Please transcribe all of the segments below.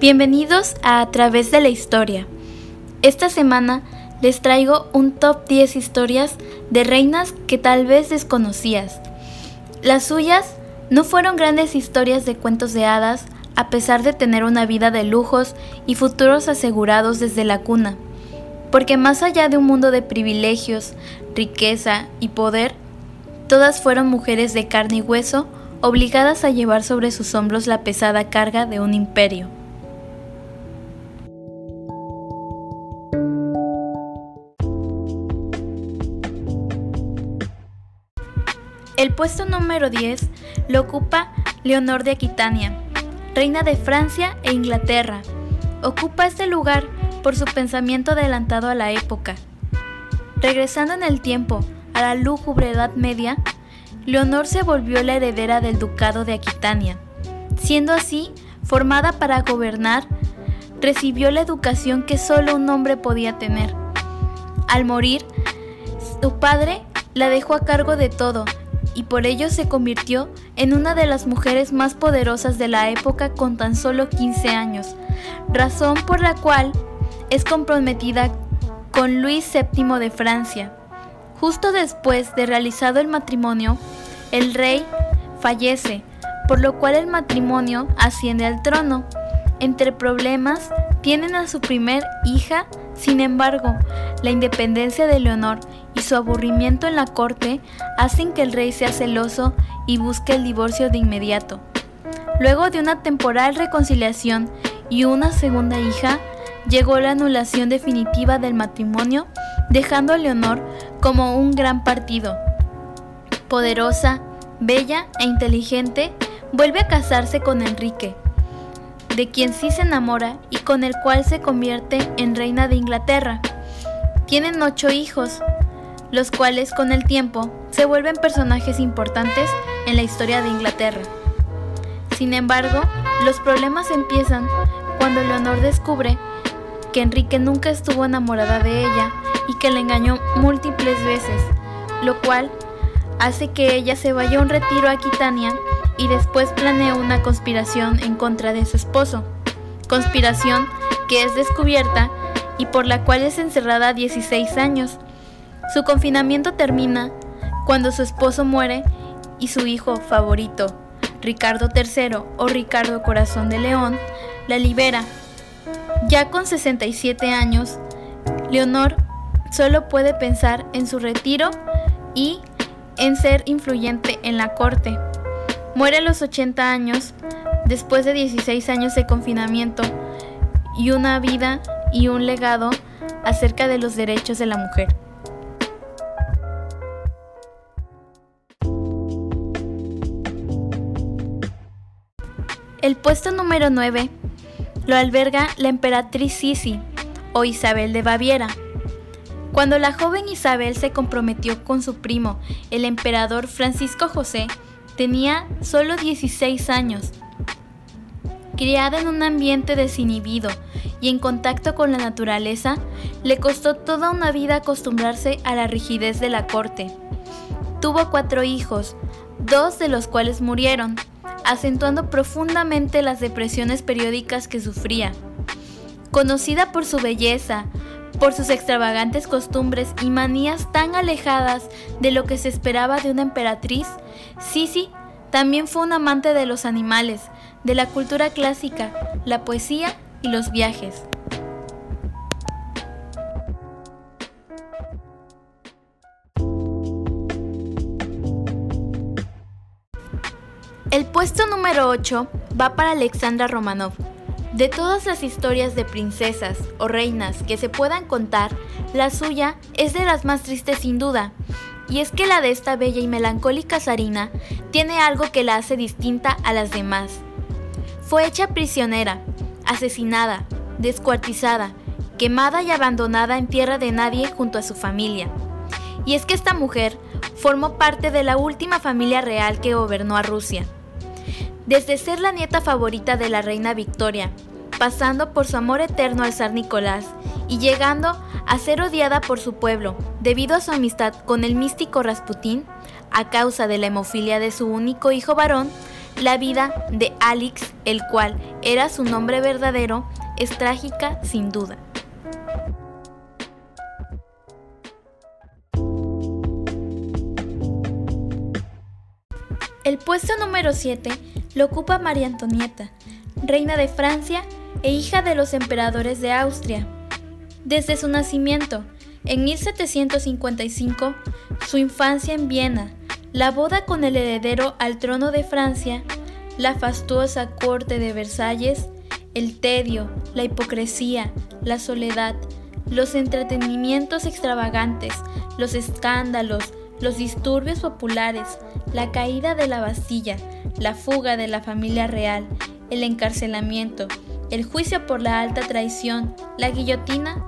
Bienvenidos a A través de la historia. Esta semana les traigo un top 10 historias de reinas que tal vez desconocías. Las suyas no fueron grandes historias de cuentos de hadas, a pesar de tener una vida de lujos y futuros asegurados desde la cuna. Porque más allá de un mundo de privilegios, riqueza y poder, todas fueron mujeres de carne y hueso obligadas a llevar sobre sus hombros la pesada carga de un imperio. El puesto número 10 lo ocupa Leonor de Aquitania, reina de Francia e Inglaterra. Ocupa este lugar por su pensamiento adelantado a la época. Regresando en el tiempo a la lúgubre Edad Media, Leonor se volvió la heredera del ducado de Aquitania. Siendo así, formada para gobernar, recibió la educación que solo un hombre podía tener. Al morir, su padre la dejó a cargo de todo, y por ello se convirtió en una de las mujeres más poderosas de la época con tan solo 15 años, razón por la cual es comprometida con Luis VII de Francia. Justo después de realizado el matrimonio, el rey fallece, por lo cual el matrimonio asciende al trono. Entre problemas, tienen a su primer hija, sin embargo, la independencia de Leonor y su aburrimiento en la corte hacen que el rey sea celoso y busque el divorcio de inmediato. Luego de una temporal reconciliación y una segunda hija, llegó la anulación definitiva del matrimonio, dejando a Leonor como un gran partido. Poderosa, bella e inteligente, vuelve a casarse con Enrique, de quien sí se enamora y con el cual se convierte en reina de Inglaterra. Tienen ocho hijos, los cuales con el tiempo se vuelven personajes importantes en la historia de Inglaterra. Sin embargo, los problemas empiezan cuando Leonor descubre que Enrique nunca estuvo enamorada de ella y que la engañó múltiples veces, lo cual hace que ella se vaya a un retiro a Aquitania y después planea una conspiración en contra de su esposo. Conspiración que es descubierta y por la cual es encerrada 16 años su confinamiento termina cuando su esposo muere y su hijo favorito, Ricardo III o Ricardo Corazón de León, la libera. Ya con 67 años, Leonor solo puede pensar en su retiro y en ser influyente en la corte. Muere a los 80 años, después de 16 años de confinamiento y una vida y un legado acerca de los derechos de la mujer. El puesto número 9 lo alberga la emperatriz Sisi o Isabel de Baviera. Cuando la joven Isabel se comprometió con su primo, el emperador Francisco José, tenía solo 16 años. Criada en un ambiente desinhibido y en contacto con la naturaleza, le costó toda una vida acostumbrarse a la rigidez de la corte. Tuvo cuatro hijos, dos de los cuales murieron, acentuando profundamente las depresiones periódicas que sufría. Conocida por su belleza, por sus extravagantes costumbres y manías tan alejadas de lo que se esperaba de una emperatriz, Sisi también fue un amante de los animales, de la cultura clásica, la poesía y los viajes. El puesto número 8 va para Alexandra Romanov. De todas las historias de princesas o reinas que se puedan contar, la suya es de las más tristes sin duda. Y es que la de esta bella y melancólica zarina tiene algo que la hace distinta a las demás. Fue hecha prisionera, asesinada, descuartizada, quemada y abandonada en tierra de nadie junto a su familia. Y es que esta mujer formó parte de la última familia real que gobernó a Rusia desde ser la nieta favorita de la reina Victoria, pasando por su amor eterno al zar Nicolás y llegando a ser odiada por su pueblo debido a su amistad con el místico Rasputín, a causa de la hemofilia de su único hijo varón, la vida de Alix, el cual era su nombre verdadero, es trágica sin duda. El puesto número 7 lo ocupa María Antonieta, reina de Francia e hija de los emperadores de Austria. Desde su nacimiento, en 1755, su infancia en Viena, la boda con el heredero al trono de Francia, la fastuosa corte de Versalles, el tedio, la hipocresía, la soledad, los entretenimientos extravagantes, los escándalos, los disturbios populares, la caída de la Bastilla, la fuga de la familia real, el encarcelamiento, el juicio por la alta traición, la guillotina,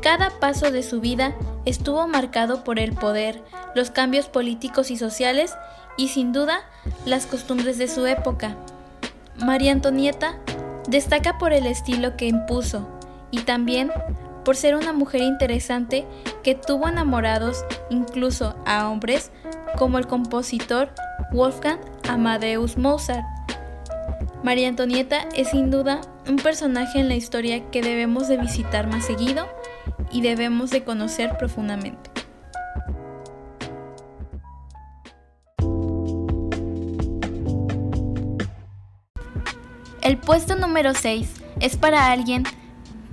cada paso de su vida estuvo marcado por el poder, los cambios políticos y sociales y sin duda las costumbres de su época. María Antonieta destaca por el estilo que impuso y también por ser una mujer interesante que tuvo enamorados incluso a hombres como el compositor Wolfgang Amadeus Mozart. María Antonieta es sin duda un personaje en la historia que debemos de visitar más seguido y debemos de conocer profundamente. El puesto número 6 es para alguien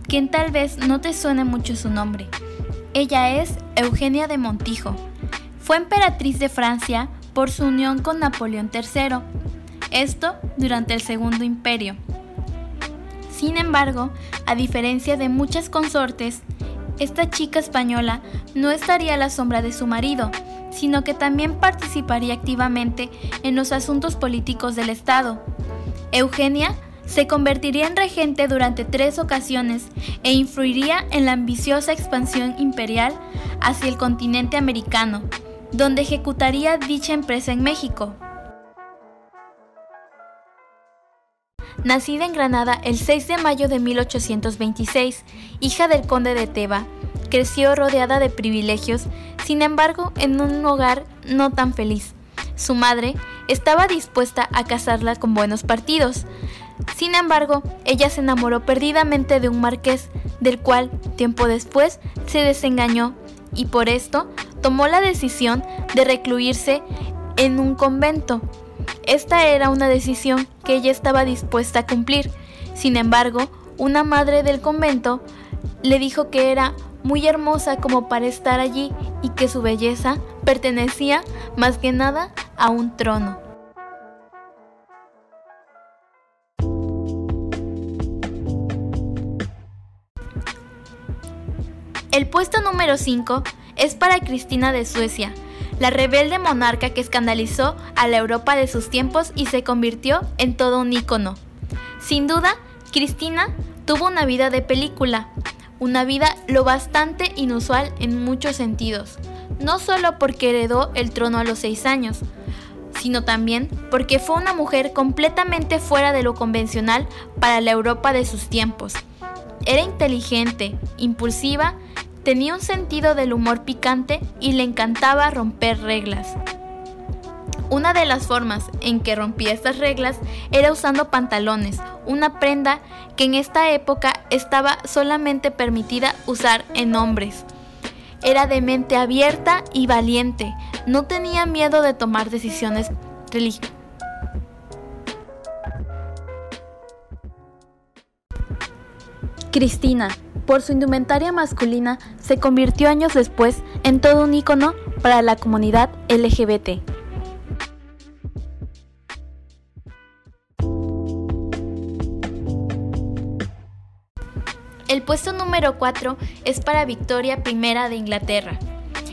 quien tal vez no te suene mucho su nombre. Ella es Eugenia de Montijo. Fue emperatriz de Francia por su unión con Napoleón III, esto durante el Segundo Imperio. Sin embargo, a diferencia de muchas consortes, esta chica española no estaría a la sombra de su marido, sino que también participaría activamente en los asuntos políticos del Estado. Eugenia se convertiría en regente durante tres ocasiones e influiría en la ambiciosa expansión imperial hacia el continente americano, donde ejecutaría dicha empresa en México. Nacida en Granada el 6 de mayo de 1826, hija del conde de Teba, creció rodeada de privilegios, sin embargo en un hogar no tan feliz. Su madre estaba dispuesta a casarla con buenos partidos, sin embargo, ella se enamoró perdidamente de un marqués, del cual, tiempo después, se desengañó y por esto tomó la decisión de recluirse en un convento. Esta era una decisión que ella estaba dispuesta a cumplir. Sin embargo, una madre del convento le dijo que era muy hermosa como para estar allí y que su belleza pertenecía más que nada a un trono. El puesto número 5 es para Cristina de Suecia, la rebelde monarca que escandalizó a la Europa de sus tiempos y se convirtió en todo un ícono. Sin duda, Cristina tuvo una vida de película, una vida lo bastante inusual en muchos sentidos, no solo porque heredó el trono a los seis años, sino también porque fue una mujer completamente fuera de lo convencional para la Europa de sus tiempos. Era inteligente, impulsiva Tenía un sentido del humor picante y le encantaba romper reglas. Una de las formas en que rompía estas reglas era usando pantalones, una prenda que en esta época estaba solamente permitida usar en hombres. Era de mente abierta y valiente, no tenía miedo de tomar decisiones religiosas. Cristina, por su indumentaria masculina, se convirtió años después en todo un ícono para la comunidad LGBT. El puesto número 4 es para Victoria I de Inglaterra.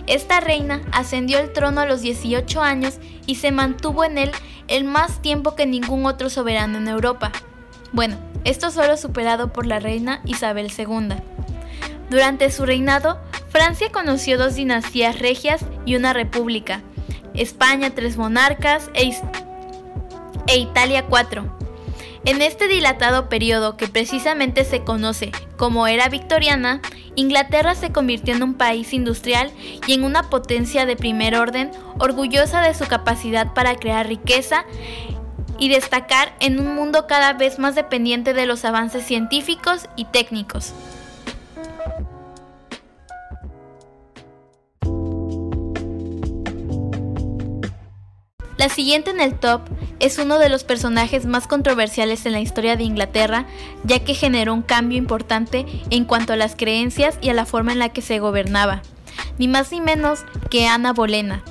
Esta reina ascendió al trono a los 18 años y se mantuvo en él el más tiempo que ningún otro soberano en Europa. Bueno, esto solo superado por la reina Isabel II. Durante su reinado, Francia conoció dos dinastías regias y una república, España tres monarcas e, e Italia cuatro. En este dilatado periodo que precisamente se conoce como era victoriana, Inglaterra se convirtió en un país industrial y en una potencia de primer orden, orgullosa de su capacidad para crear riqueza y destacar en un mundo cada vez más dependiente de los avances científicos y técnicos. La siguiente en el top es uno de los personajes más controversiales en la historia de Inglaterra, ya que generó un cambio importante en cuanto a las creencias y a la forma en la que se gobernaba, ni más ni menos que Ana Bolena.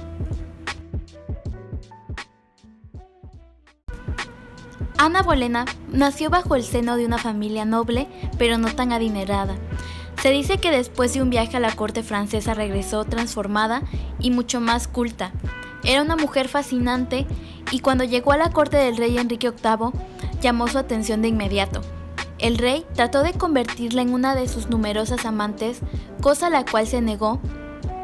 Ana Bolena nació bajo el seno de una familia noble, pero no tan adinerada. Se dice que después de un viaje a la corte francesa regresó transformada y mucho más culta. Era una mujer fascinante y cuando llegó a la corte del rey Enrique VIII llamó su atención de inmediato. El rey trató de convertirla en una de sus numerosas amantes, cosa a la cual se negó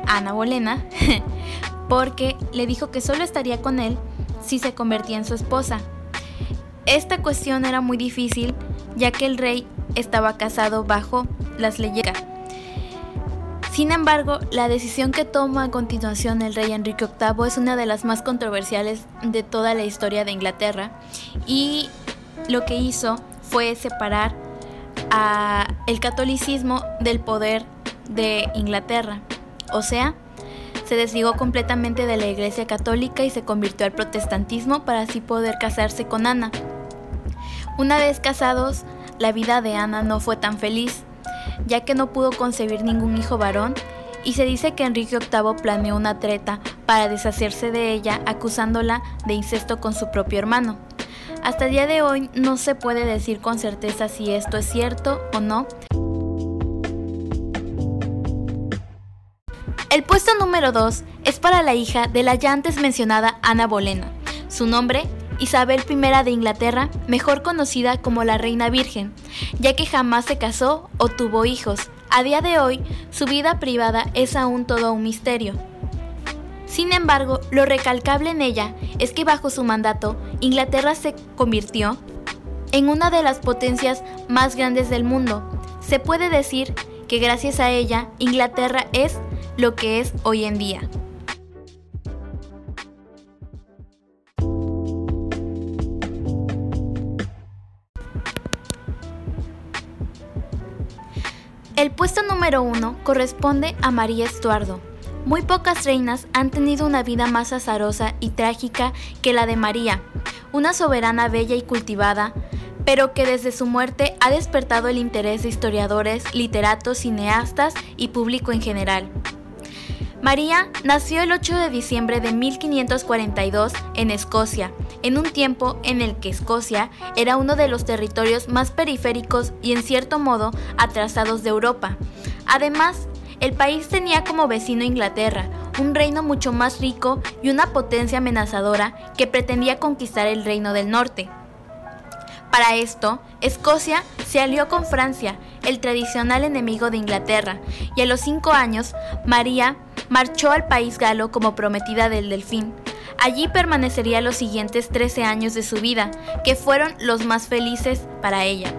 Ana Bolena, porque le dijo que solo estaría con él si se convertía en su esposa. Esta cuestión era muy difícil, ya que el rey estaba casado bajo las leyes. Sin embargo, la decisión que toma a continuación el rey Enrique VIII es una de las más controversiales de toda la historia de Inglaterra y lo que hizo fue separar a el catolicismo del poder de Inglaterra. O sea, se desligó completamente de la Iglesia Católica y se convirtió al protestantismo para así poder casarse con Ana. Una vez casados, la vida de Ana no fue tan feliz ya que no pudo concebir ningún hijo varón, y se dice que Enrique VIII planeó una treta para deshacerse de ella acusándola de incesto con su propio hermano. Hasta el día de hoy no se puede decir con certeza si esto es cierto o no. El puesto número 2 es para la hija de la ya antes mencionada Ana Bolena. Su nombre Isabel I de Inglaterra, mejor conocida como la Reina Virgen, ya que jamás se casó o tuvo hijos. A día de hoy, su vida privada es aún todo un misterio. Sin embargo, lo recalcable en ella es que bajo su mandato, Inglaterra se convirtió en una de las potencias más grandes del mundo. Se puede decir que gracias a ella, Inglaterra es lo que es hoy en día. El puesto número uno corresponde a María Estuardo. Muy pocas reinas han tenido una vida más azarosa y trágica que la de María, una soberana bella y cultivada, pero que desde su muerte ha despertado el interés de historiadores, literatos, cineastas y público en general. María nació el 8 de diciembre de 1542 en Escocia, en un tiempo en el que Escocia era uno de los territorios más periféricos y en cierto modo atrasados de Europa. Además, el país tenía como vecino Inglaterra, un reino mucho más rico y una potencia amenazadora que pretendía conquistar el reino del norte. Para esto, Escocia se alió con Francia, el tradicional enemigo de Inglaterra, y a los cinco años, María marchó al país galo como prometida del delfín. Allí permanecería los siguientes 13 años de su vida, que fueron los más felices para ella.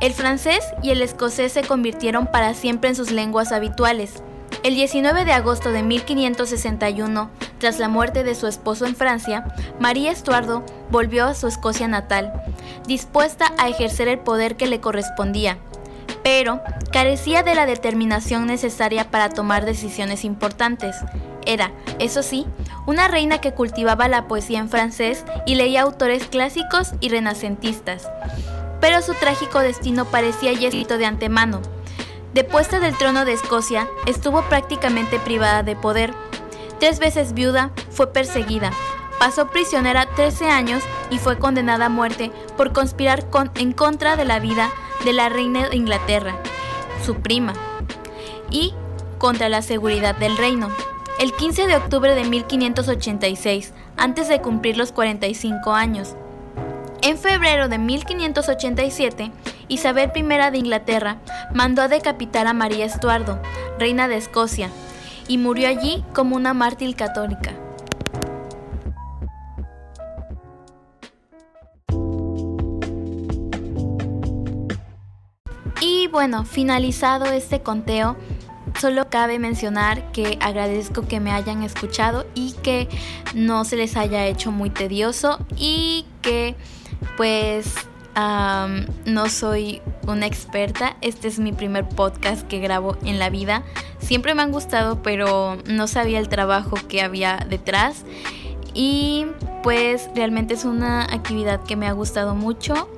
El francés y el escocés se convirtieron para siempre en sus lenguas habituales. El 19 de agosto de 1561, tras la muerte de su esposo en Francia, María Estuardo volvió a su Escocia natal, dispuesta a ejercer el poder que le correspondía pero carecía de la determinación necesaria para tomar decisiones importantes. Era, eso sí, una reina que cultivaba la poesía en francés y leía autores clásicos y renacentistas. Pero su trágico destino parecía ya escrito de antemano. Depuesta del trono de Escocia, estuvo prácticamente privada de poder. Tres veces viuda, fue perseguida, pasó prisionera 13 años y fue condenada a muerte por conspirar en contra de la vida de la reina de Inglaterra, su prima, y contra la seguridad del reino. El 15 de octubre de 1586, antes de cumplir los 45 años. En febrero de 1587, Isabel I de Inglaterra mandó a decapitar a María Estuardo, reina de Escocia, y murió allí como una mártir católica. Bueno, finalizado este conteo, solo cabe mencionar que agradezco que me hayan escuchado y que no se les haya hecho muy tedioso y que pues no soy una experta. Este es mi primer podcast que grabo en la vida. Siempre me han gustado, pero no sabía el trabajo que había detrás. Y pues realmente es una actividad que me ha gustado mucho.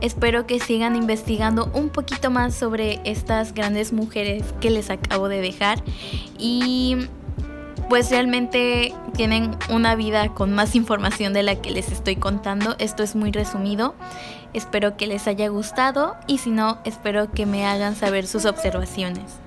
Espero que sigan investigando un poquito más sobre estas grandes mujeres que les acabo de dejar y pues realmente tienen una vida con más información de la que les estoy contando. Esto es muy resumido. Espero que les haya gustado y si no, espero que me hagan saber sus observaciones.